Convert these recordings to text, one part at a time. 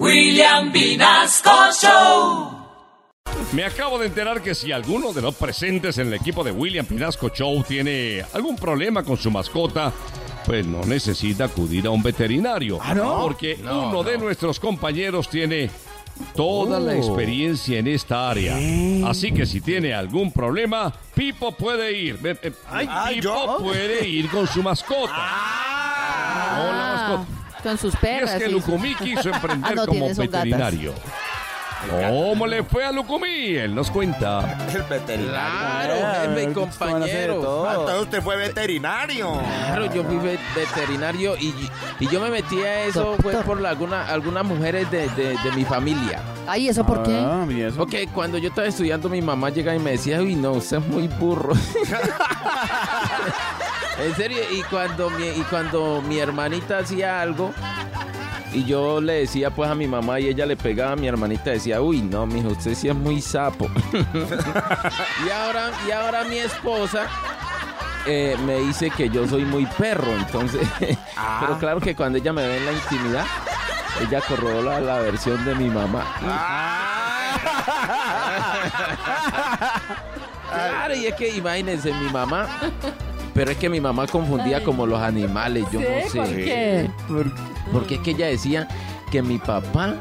William Vinasco Show. Me acabo de enterar que si alguno de los presentes en el equipo de William Pinasco Show tiene algún problema con su mascota, pues no necesita acudir a un veterinario. ¿Ah, no? Porque uno de nuestros compañeros tiene toda la Oh. experiencia en esta área. Así que si tiene algún problema, Pipo puede ir. Eh, eh, ay, Pipo ¿yo? puede ir con su mascota. Hola, mascota. Con sus Y es que Lucumí quiso emprender Ah, no, como veterinario. ¿Cómo le fue a Lucumí? Él nos cuenta. El veterinario. Claro, jefe y compañero. Entonces usted fue veterinario. Claro, yo fui ve- veterinario y, y yo me metí a eso fue por alguna- algunas mujeres de, de- de mi familia. Ay, ¿eso por qué? Ah, ¿y eso? Porque cuando yo estaba estudiando, mi mamá llega y me decía, uy, no, usted es muy burro. en serio, y cuando, mi, y cuando mi hermanita hacía algo, y yo le decía pues a mi mamá y ella le pegaba a mi hermanita, decía, uy, no, mijo, usted sí es muy sapo. y, ahora, y ahora mi esposa eh, me dice que yo soy muy perro, entonces, pero claro que cuando ella me ve en la intimidad, ella corrobora la versión de mi mamá. Claro, y es que imagínense, mi mamá. Pero es que mi mamá confundía Ay. como los animales, yo no ¿Sí? ¿Por sé. qué? Porque es que ella decía que mi papá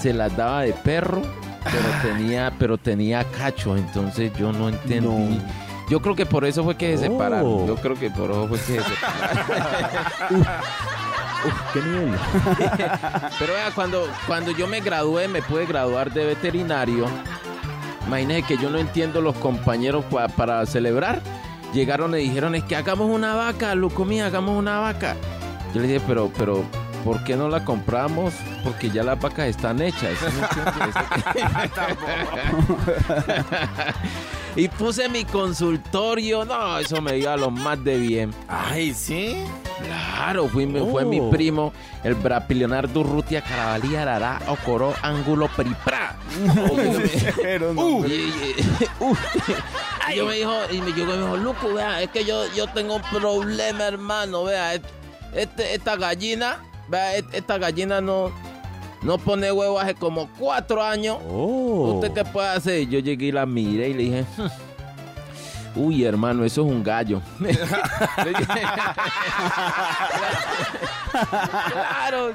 se las daba de perro, pero tenía, pero tenía cacho, entonces yo no entendí. Yo creo que por eso fue que se separaron. Oh. Yo creo que por eso fue que se separaron. ¿Qué nivel? Pero vea, cuando, cuando yo me gradué, me pude graduar de veterinario. Imagínese que yo no entiendo los compañeros pa- para celebrar. Llegaron y dijeron, es que hagamos una vaca, Lucumí, hagamos una vaca. Yo le dije, pero, pero, ¿por qué no la compramos? Porque ya las vacas están hechas. y puse mi consultorio. No, eso me iba a lo más de bien. Ay, ¿sí? Claro, fui, mi- fue mi Oh. primo, el Brapilionar Durrutia Carabalí Arará Ocoró Ángulo Peripra. Y, yo me dijo, y me, yo me dijo, Luco, vea, es que yo, yo tengo un problema, hermano, vea, este, esta gallina, vea, esta gallina no, no pone huevo hace como cuatro años. Oh. ¿Usted qué puede hacer? Yo llegué y la miré y le dije, "Hmm, uy, hermano, eso es un gallo. claro.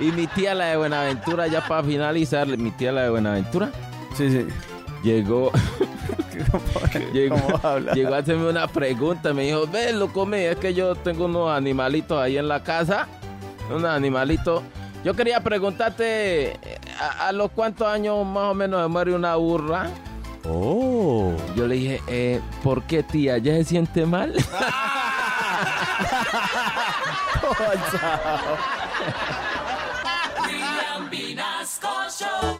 Y, mi tía, la de Buenaventura, ya para finalizar, mi tía, la de Buenaventura, Sí, sí. llegó, llegó, llegó a hacerme una pregunta. Me dijo, ve, loco, me, es que yo tengo unos animalitos ahí en la casa, unos animalitos. Yo quería preguntarte, ¿a, a los cuántos años más o menos se muere una burra? Oh. Yo le dije, eh, ¿por qué tía? ¿Ya se siente mal? William Vinasco Show.